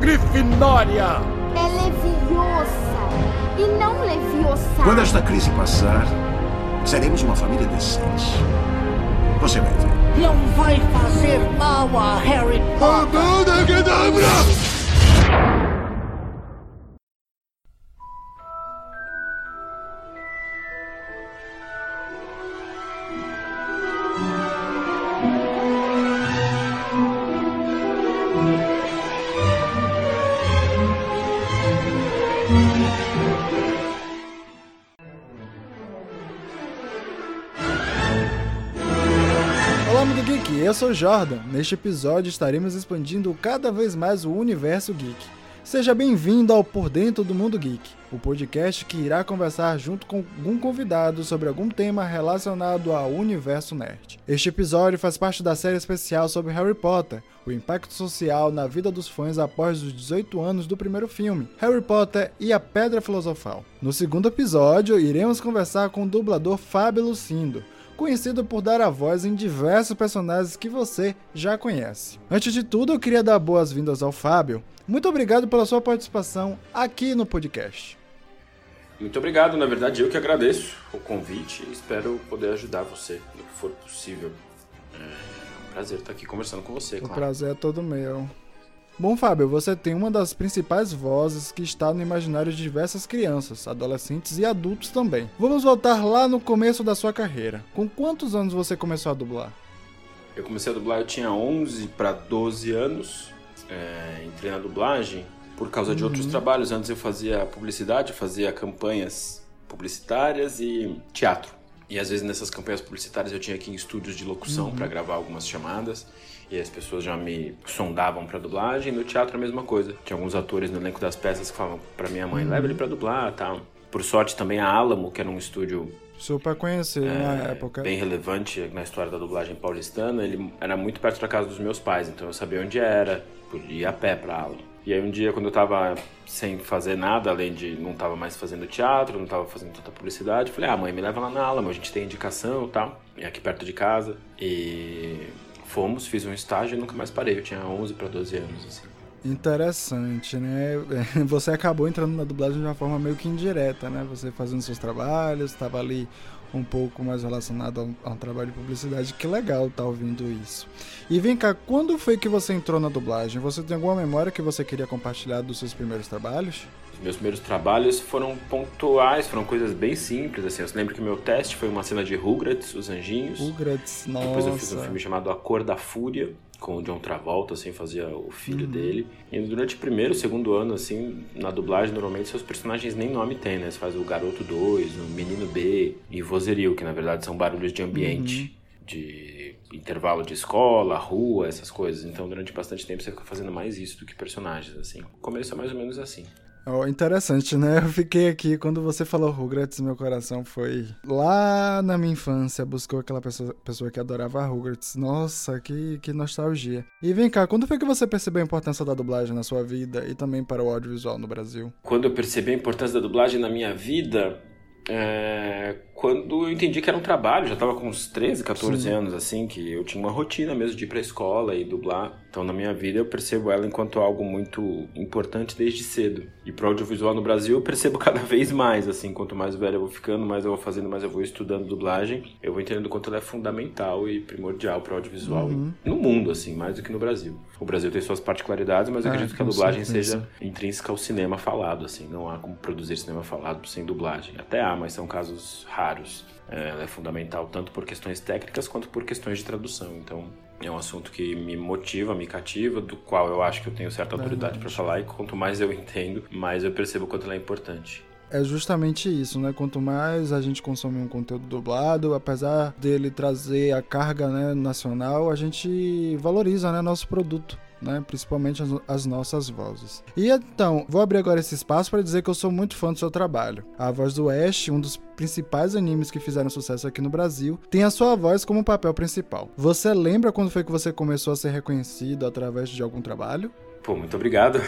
Grifinória! É leviosa e não leviosa. Quando esta crise passar, seremos uma família decente. Você vai ver. Não vai fazer mal a Harry Potter. Olá, mundo geek, eu sou Jordan. Neste episódio estaremos expandindo cada vez mais o universo geek. Seja bem-vindo ao Por Dentro do Mundo Geek, o podcast que irá conversar junto com algum convidado sobre algum tema relacionado ao universo nerd. Este episódio faz parte da série especial sobre Harry Potter, o impacto social na vida dos fãs após os 18 anos do primeiro filme, Harry Potter e a Pedra Filosofal. No segundo episódio, iremos conversar com o dublador Fábio Lucindo, conhecido por dar a voz em diversos personagens que você já conhece. Antes de tudo, eu queria dar boas-vindas ao Fábio. Muito obrigado pela sua participação aqui no podcast. Muito obrigado, na verdade eu que agradeço o convite e espero poder ajudar você no que for possível. É um prazer estar aqui conversando com você, O claro. prazer é todo meu. Bom, Fábio, você tem uma das principais vozes que está no imaginário de diversas crianças, adolescentes e adultos também. Vamos voltar lá no começo da sua carreira. Com quantos anos você começou a dublar? Eu comecei a dublar, eu tinha 11 para 12 anos, é, entrei na dublagem por causa de outros trabalhos. Antes eu fazia publicidade, fazia campanhas publicitárias e teatro. E às vezes nessas campanhas publicitárias eu tinha que ir em estúdios de locução para gravar algumas chamadas. E as pessoas já me sondavam para dublagem. No teatro a mesma coisa. Tinha alguns atores no elenco das peças que falavam para minha mãe, leva ele para dublar, tal. Por sorte também a Alamo, que era um estúdio Super conhecido na época. É, bem relevante na história da dublagem paulistana. Ele era muito perto da casa dos meus pais, então eu sabia onde era, podia a pé pra aula. E aí um dia, quando eu tava sem fazer nada, além de não tava mais fazendo teatro, não tava fazendo tanta publicidade, falei, ah, mãe, me leva lá na aula, a gente tem indicação e tal, é aqui perto de casa. E fomos, fiz um estágio e nunca mais parei. Eu tinha 11 para 12 anos, assim. Interessante, né? Você acabou entrando na dublagem de uma forma meio que indireta, né? Você fazendo seus trabalhos, estava ali um pouco mais relacionado ao, ao trabalho de publicidade. Que legal tá ouvindo isso. E vem cá, quando foi que você entrou na dublagem? Você tem alguma memória que você queria compartilhar dos seus primeiros trabalhos? Os meus primeiros trabalhos foram pontuais, foram coisas bem simples, assim. Eu lembro que meu teste foi uma cena de Rugrats, Os Anjinhos. Rugrats, nossa. Depois eu fiz um filme chamado A Cor da Fúria, com o John Travolta, assim, fazia o filho dele. E durante o primeiro, segundo ano, assim, na dublagem, normalmente seus personagens nem nome tem, né? Você faz o Garoto 2, o Menino B e Vozerio, que na verdade são barulhos de ambiente. De intervalo de escola, rua, essas coisas. Então, durante bastante tempo, você fica fazendo mais isso do que personagens, assim. O começo é mais ou menos assim. Oh, interessante, né? Eu fiquei aqui, quando você falou Rugrats, meu coração foi lá na minha infância, buscou aquela pessoa, pessoa que adorava Rugrats. Nossa, que, que nostalgia. E vem cá, quando foi que você percebeu a importância da dublagem na sua vida e também para o audiovisual no Brasil? Quando eu percebi a importância da dublagem na minha vida, é, quando eu entendi que era um trabalho, já estava com uns 13, 14 Sim. anos, assim, que eu tinha uma rotina mesmo de ir pra escola e dublar. Então, na minha vida, eu percebo ela enquanto algo muito importante desde cedo. E pro audiovisual no Brasil, eu percebo cada vez mais, assim, quanto mais velho eu vou ficando, mais eu vou fazendo, mais eu vou estudando dublagem, eu vou entendendo o quanto ela é fundamental e primordial pro audiovisual no mundo, assim, mais do que no Brasil. O Brasil tem suas particularidades, mas eu Ah, acredito que a dublagem certeza. seja intrínseca ao cinema falado, assim, não há como produzir cinema falado sem dublagem. Até há, mas são casos raros. É, Ela é fundamental tanto por questões técnicas quanto por questões de tradução. Então, é um assunto que me motiva, me cativa, do qual eu acho que eu tenho certa autoridade para falar e quanto mais eu entendo, mais eu percebo o quanto ela é importante. É justamente isso, né? Quanto mais a gente consome um conteúdo dublado, apesar dele trazer a carga né, nacional, a gente valoriza né, nosso produto. Né, principalmente as, as nossas vozes. E então, vou abrir agora esse espaço para dizer que eu sou muito fã do seu trabalho. A voz do Ash, um dos principais animes que fizeram sucesso aqui no Brasil, tem a sua voz como papel principal. Você lembra quando foi que você começou a ser reconhecido através de algum trabalho? Pô, muito obrigado.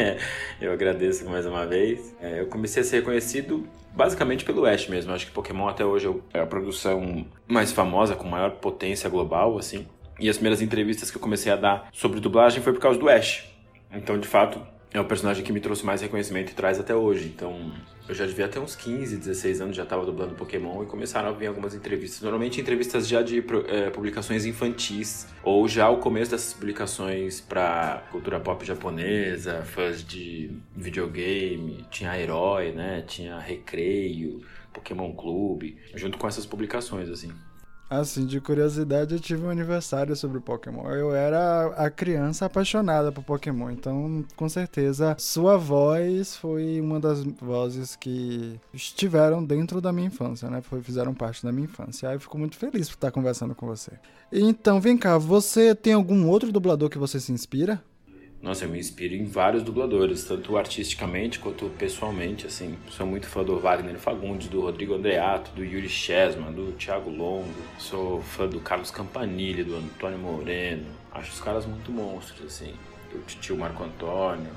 eu agradeço mais uma vez. É, eu comecei a ser reconhecido basicamente pelo Ash mesmo. Acho que Pokémon até hoje é a produção mais famosa, com maior potência global, assim. E as primeiras entrevistas que eu comecei a dar sobre dublagem foi por causa do Ash. Então, de fato, é o personagem que me trouxe mais reconhecimento e traz até hoje. Então, eu já devia ter uns 15, 16 anos, já estava dublando Pokémon e começaram a vir algumas entrevistas. Normalmente entrevistas já de é, publicações infantis, ou já o começo dessas publicações para cultura pop japonesa, fãs de videogame, tinha Herói, né? Tinha Recreio, Pokémon Clube, junto com essas publicações, assim. Assim, de curiosidade, eu tive um aniversário sobre Pokémon. Eu era a criança apaixonada por Pokémon, então com certeza sua voz foi uma das vozes que estiveram dentro da minha infância, né? Foi, fizeram parte da minha infância. Aí eu fico muito feliz por estar conversando com você. Então, vem cá, você tem algum outro dublador que você se inspira? Nossa, eu me inspiro em vários dubladores, tanto artisticamente quanto pessoalmente, assim. Sou muito fã do Wagner Fagundes, do Rodrigo Andreato, do Yuri Chesma, do Thiago Longo. Sou fã do Carlos Campanile, do Antônio Moreno. Acho os caras muito monstros, assim. Do tio Marco Antônio.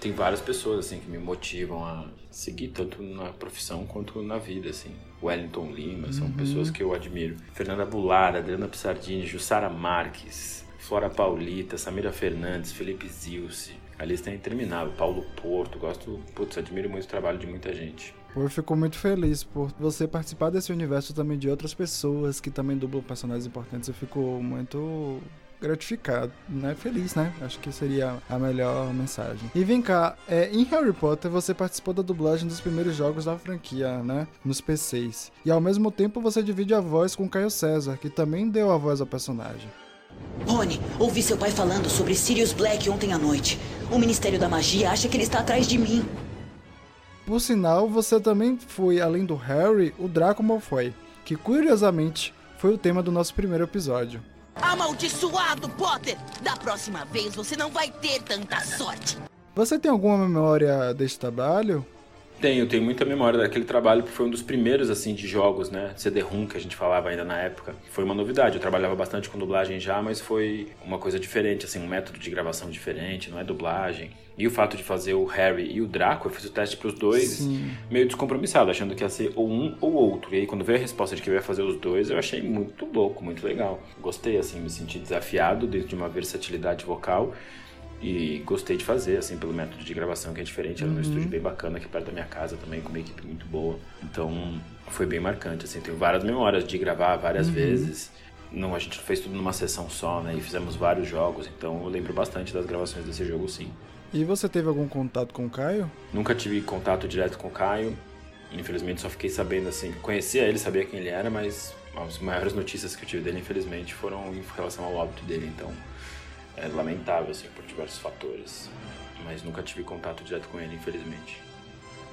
Tem várias pessoas, assim, que me motivam a seguir tanto na profissão quanto na vida, assim. Wellington Lima, são uhum. pessoas que eu admiro. Fernanda Bular, Adriana Pissardini, Jussara Marques, Flora Paulita, Samira Fernandes, Felipe Zilce. A lista é interminável. Paulo Porto, gosto, putz, admiro muito o trabalho de muita gente. Eu fico muito feliz por você participar desse universo também de outras pessoas que também dublam personagens importantes. Eu fico muito gratificado, né? Feliz, né? Acho que seria a melhor mensagem. E vem cá, é, em Harry Potter você participou da dublagem dos primeiros jogos da franquia, né? Nos PCs. E ao mesmo tempo você divide a voz com Caio César, que também deu a voz ao personagem. Rony, ouvi seu pai falando sobre Sirius Black ontem à noite. O Ministério da Magia acha que ele está atrás de mim. Por sinal, você também foi, além do Harry, o Draco Malfoy, que curiosamente foi o tema do nosso primeiro episódio. Amaldiçoado, Potter! Da próxima vez você não vai ter tanta sorte. Você tem alguma memória deste trabalho? Tenho, tenho muita memória daquele trabalho, porque foi um dos primeiros, assim, de jogos, né? CD-ROM, que a gente falava ainda na época. Foi uma novidade, eu trabalhava bastante com dublagem já, mas foi uma coisa diferente, assim, um método de gravação diferente, não é dublagem. E o fato de fazer o Harry e o Draco, eu fiz o teste para os dois, Sim. meio descompromissado, achando que ia ser ou um ou outro. E aí, quando veio a resposta de que eu ia fazer os dois, eu achei muito louco, muito legal. Gostei, assim, me senti desafiado dentro de uma versatilidade vocal e gostei de fazer, assim, pelo método de gravação que é diferente. Era uhum. um estúdio bem bacana aqui perto da minha casa também, com uma equipe muito boa. Então, foi bem marcante, assim. Tenho várias memórias de gravar várias uhum. vezes. Não, a gente fez tudo numa sessão só, né? E fizemos vários jogos, então eu lembro bastante das gravações desse jogo, sim. E você teve algum contato com o Caio? Nunca tive contato direto com o Caio. Infelizmente, só fiquei sabendo, assim, conhecia ele, sabia quem ele era, mas as maiores notícias que eu tive dele, infelizmente, foram em relação ao óbito dele, então é lamentável, assim, por diversos fatores. Mas nunca tive contato direto com ele, infelizmente.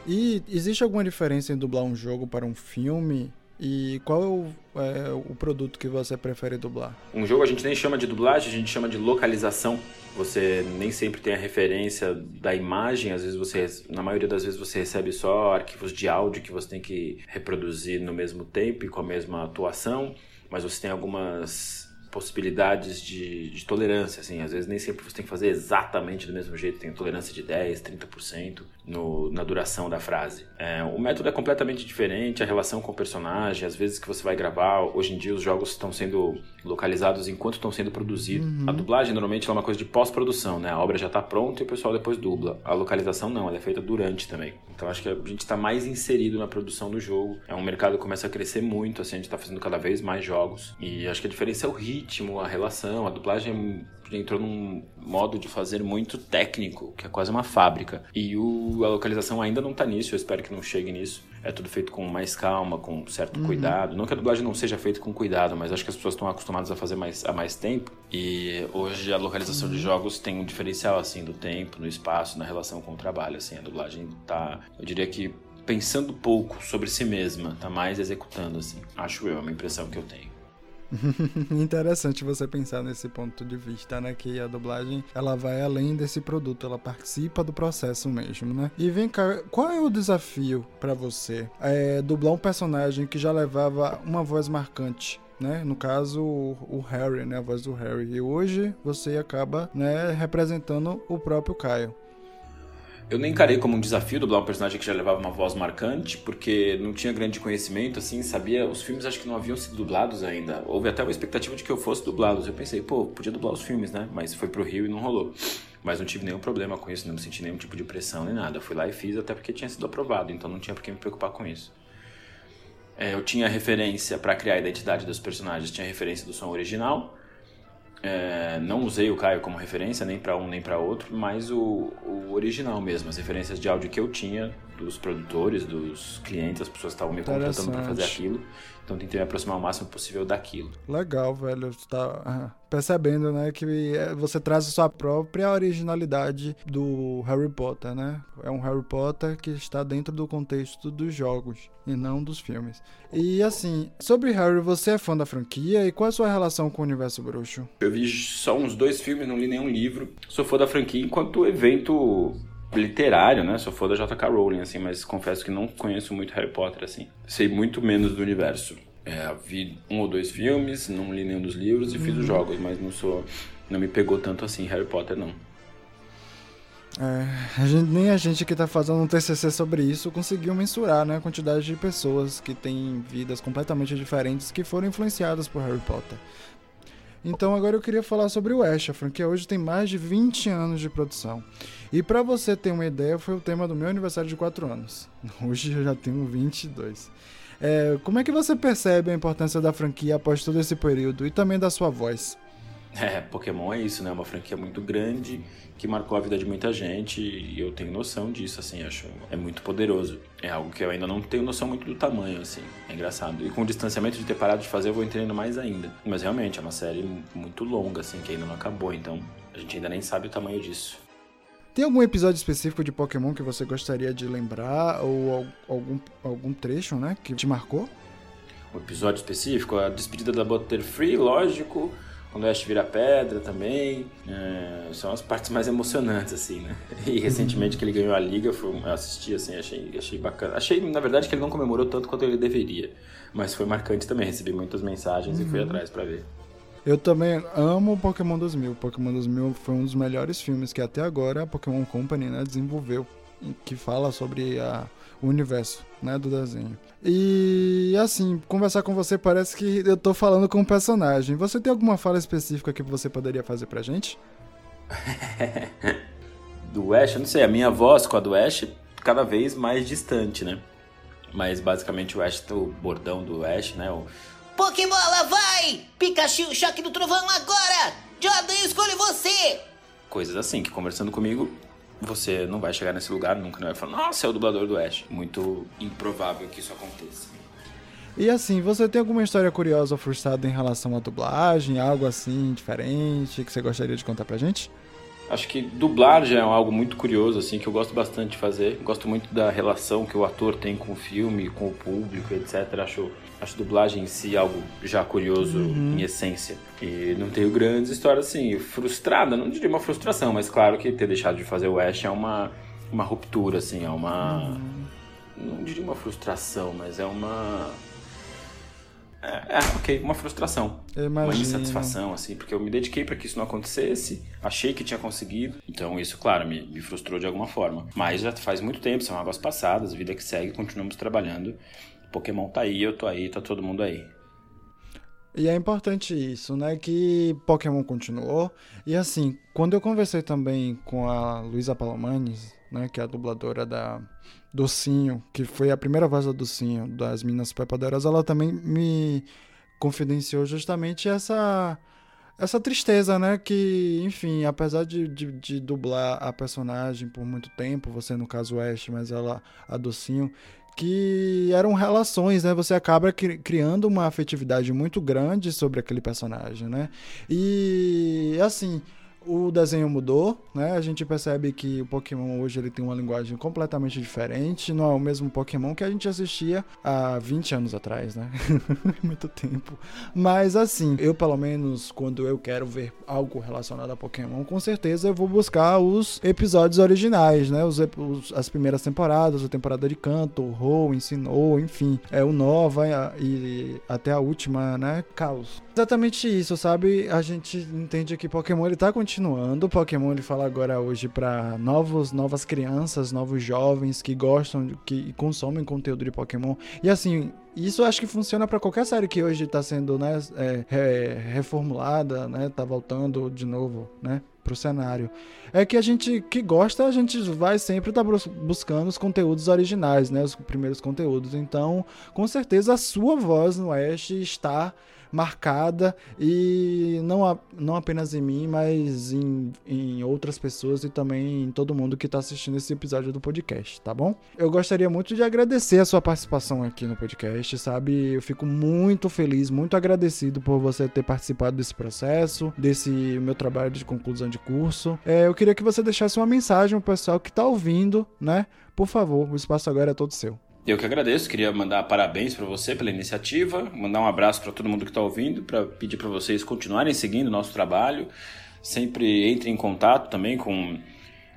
E existe alguma diferença em dublar um jogo para um filme? E qual é o, é o, produto que você prefere dublar? Um jogo a gente nem chama de dublagem, a gente chama de localização. Você nem sempre tem a referência da imagem, às vezes você, na maioria das vezes você recebe só arquivos de áudio que você tem que reproduzir no mesmo tempo e com a mesma atuação, mas você tem algumas possibilidades de, de, tolerância, assim, às vezes nem sempre você tem que fazer exatamente do mesmo jeito, tem tolerância de 10, 30% no, na duração da frase. É, o método é completamente diferente, a relação com o personagem, às vezes que você vai gravar, hoje em dia os jogos estão sendo localizados enquanto estão sendo produzidos. Uhum. A dublagem normalmente é uma coisa de pós-produção, né? A obra já está pronta e o pessoal depois dubla. A localização não, ela é feita durante também. Então acho que a gente está mais inserido na produção do jogo. É um mercado que começa a crescer muito, assim, a gente está fazendo cada vez mais jogos. E acho que a diferença é o ritmo, a relação. A dublagem entrou num modo de fazer muito técnico, que é quase uma fábrica. E o, a localização ainda não está nisso, eu espero que não chegue nisso. É tudo feito com mais calma, com certo uhum. cuidado. Não que a dublagem não seja feita com cuidado, mas acho que as pessoas estão acostumadas a fazer mais, há mais tempo. E hoje a localização uhum. de jogos tem um diferencial, assim, do tempo, no espaço, na relação com o trabalho, assim. A dublagem tá, eu diria que pensando pouco sobre si mesma, tá mais executando, assim. Acho eu, é uma impressão que eu tenho. Interessante você pensar nesse ponto de vista, né? Que a dublagem ela vai além desse produto, ela participa do processo mesmo, né? E vem cá, qual é o desafio para você? É dublar um personagem que já levava uma voz marcante né? No caso, o Harry, né? A voz do Harry. E hoje você acaba, né, representando o próprio Caio. Eu nem encarei como um desafio dublar um personagem que já levava uma voz marcante, porque não tinha grande conhecimento, assim, sabia. Os filmes acho que não haviam sido dublados ainda. Houve até uma expectativa de que eu fosse dublá-los. Eu pensei, pô, podia dublar os filmes, né? Mas foi pro Rio e não rolou. Mas não tive nenhum problema com isso, não me senti nenhum tipo de pressão nem nada. Fui lá e fiz até porque tinha sido aprovado, então não tinha por que me preocupar com isso. É, eu tinha referência para criar a identidade dos personagens, tinha referência do som original. É, não usei o Caio como referência, nem para um nem para outro, mas o, o original mesmo, as referências de áudio que eu tinha dos produtores, dos clientes, as pessoas estavam me contratando para fazer aquilo. Então tentei me aproximar o máximo possível daquilo. Legal, velho. Você tá percebendo, né, que é, você traz a sua própria originalidade do Harry Potter, né? É um Harry Potter que está dentro do contexto dos jogos e não dos filmes. E assim, sobre Harry, você é fã da franquia e qual é a sua relação com o universo bruxo? Eu vi só uns dois filmes, não li nenhum livro. Sou fã da franquia enquanto evento literário, né? Sou fã da J.K. Rowling, assim, mas confesso que não conheço muito Harry Potter, assim. Sei muito menos do universo. É, vi um ou dois filmes, não li nenhum dos livros e fiz os uhum. jogos, mas não sou... Não me pegou tanto assim Harry Potter, não. É, a gente, nem a gente que está fazendo um TCC sobre isso conseguiu mensurar né, a quantidade de pessoas que têm vidas completamente diferentes que foram influenciadas por Harry Potter. Então agora eu queria falar sobre o Ash, a franquia hoje tem mais de 20 anos de produção. E para você ter uma ideia, foi o tema do meu aniversário de 4 anos. Hoje eu já tenho 22. É, como é que você percebe a importância da franquia após todo esse período e também da sua voz? É, Pokémon é isso, né? Uma franquia muito grande que marcou a vida de muita gente e eu tenho noção disso, assim, acho é muito poderoso. É algo que eu ainda não tenho noção muito do tamanho, assim, é engraçado. E com o distanciamento de ter parado de fazer, eu vou entendendo mais ainda. Mas realmente é uma série muito longa, assim, que ainda não acabou, então a gente ainda nem sabe o tamanho disso. Tem algum episódio específico de Pokémon que você gostaria de lembrar ou algum, algum trecho, né, que te marcou? Um episódio específico, a despedida da Butterfree, lógico, quando o Ash vira pedra também. É, são as partes mais emocionantes, assim, né? E recentemente que ele ganhou a liga, eu assisti, assim, achei, achei bacana. Achei, na verdade, que ele não comemorou tanto quanto ele deveria. Mas foi marcante também, recebi muitas mensagens uhum. e fui uhum. atrás para ver. Eu também amo Pokémon 2000. Pokémon 2000 foi um dos melhores filmes que até agora a Pokémon Company né, desenvolveu, que fala sobre a, o universo né, do desenho. E assim, conversar com você parece que eu tô falando com um personagem. Você tem alguma fala específica que você poderia fazer pra gente? do Ash, eu não sei, a minha voz com a do Ash cada vez mais distante, né? Mas basicamente o Ash, o bordão do Ash, né? O... Pokébola, vai! Pikachu, choque do trovão agora! Jordan, eu escolho você! Coisas assim, que conversando comigo, você não vai chegar nesse lugar nunca, não vai falar, nossa, é o dublador do Ash. Muito improvável que isso aconteça. E assim, você tem alguma história curiosa ou frustrada em relação à dublagem? Algo assim, diferente, que você gostaria de contar pra gente? Acho que dublar já é algo muito curioso, assim, que eu gosto bastante de fazer. Gosto muito da relação que o ator tem com o filme, com o público, etc. Acho, acho dublagem em si algo já curioso uhum. em essência. E não tenho grandes histórias, assim, frustrada, não diria uma frustração, mas claro que ter deixado de fazer o Ash é uma, uma ruptura, assim, é uma... Uhum. Não diria uma frustração, mas é uma é, é, ok, uma frustração. Uma insatisfação, assim, porque eu me dediquei para que isso não acontecesse, achei que tinha conseguido, então isso, claro, me, me frustrou de alguma forma. Mas já faz muito tempo, são águas passadas, vida que segue, continuamos trabalhando. Pokémon tá aí, eu tô aí, tá todo mundo aí. E é importante isso, né? Que Pokémon continuou. E assim, quando eu conversei também com a Luísa Palomanes, né? Que é a dubladora da Docinho, que foi a primeira voz da Docinho, das Minas Pepaderas, ela também me confidenciou justamente essa essa tristeza, né? Que, enfim, apesar de, de, de, dublar a personagem por muito tempo, você no caso Ash, mas ela, a Docinho, que eram relações, né? Você acaba criando uma afetividade muito grande sobre aquele personagem, né? E, assim, o desenho mudou, né? A gente percebe que o Pokémon hoje ele tem uma linguagem completamente diferente, não é o mesmo Pokémon que a gente assistia há 20 anos atrás, né? Muito tempo. Mas assim, eu pelo menos quando eu quero ver algo relacionado a Pokémon, com certeza eu vou buscar os episódios originais, né? Os, os as primeiras temporadas, a temporada de Canto, Ho, Ensinou, enfim, é o Nova e até a última, né? Caos. Exatamente isso, sabe? A gente entende que Pokémon ele tá continuando. Pokémon ele fala agora hoje para novos, novas crianças, novos jovens que gostam, que consomem conteúdo de Pokémon. E assim, isso acho que funciona para qualquer série que hoje tá sendo, né, é, reformulada, né, tá voltando de novo, né? pro cenário. É que a gente que gosta, a gente vai sempre estar tá buscando os conteúdos originais, né? Os primeiros conteúdos. Então, com certeza a sua voz no Oeste está marcada e não, a, não apenas em mim, mas em, em outras pessoas e também em todo mundo que está assistindo esse episódio do podcast, tá bom? Eu gostaria muito de agradecer a sua participação aqui no podcast, sabe? Eu fico muito feliz, muito agradecido por você ter participado desse processo, desse meu trabalho de conclusão de curso. É, eu queria que você deixasse uma mensagem pro pessoal que está ouvindo, né? Por favor, o espaço agora é todo seu. Eu que agradeço, queria mandar parabéns para você pela iniciativa, mandar um abraço para todo mundo que está ouvindo, para pedir para vocês continuarem seguindo o nosso trabalho. Sempre entre em contato também com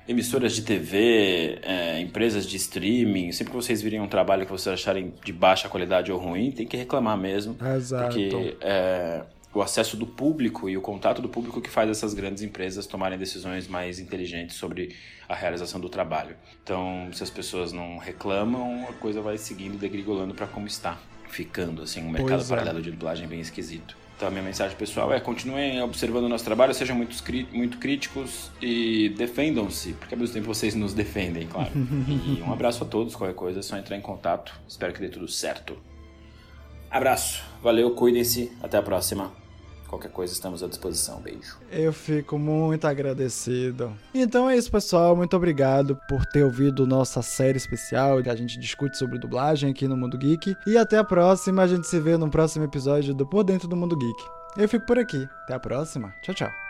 emissoras de TV, é, empresas de streaming. Sempre que vocês virem um trabalho que vocês acharem de baixa qualidade ou ruim, tem que reclamar mesmo. Exato. Porque é, o acesso do público e o contato do público que faz essas grandes empresas tomarem decisões mais inteligentes sobre a realização do trabalho. Então, se as pessoas não reclamam, a coisa vai seguindo degrigolando para como está, ficando assim um mercado pois é. paralelo é. de dublagem bem esquisito. Então, a minha mensagem pessoal é: continuem observando o nosso trabalho, sejam muito, muito críticos e defendam-se, porque ao mesmo tempo vocês nos defendem, claro. e um abraço a todos, qualquer coisa é só entrar em contato. Espero que dê tudo certo. Abraço, valeu, cuidem-se, até a próxima. Qualquer coisa estamos à disposição. Beijo. Eu fico muito agradecido. Então é isso, pessoal. Muito obrigado por ter ouvido nossa série especial que a gente discute sobre dublagem aqui no Mundo Geek. E até a próxima. A gente se vê no próximo episódio do Por Dentro do Mundo Geek. Eu fico por aqui. Até a próxima. Tchau, tchau.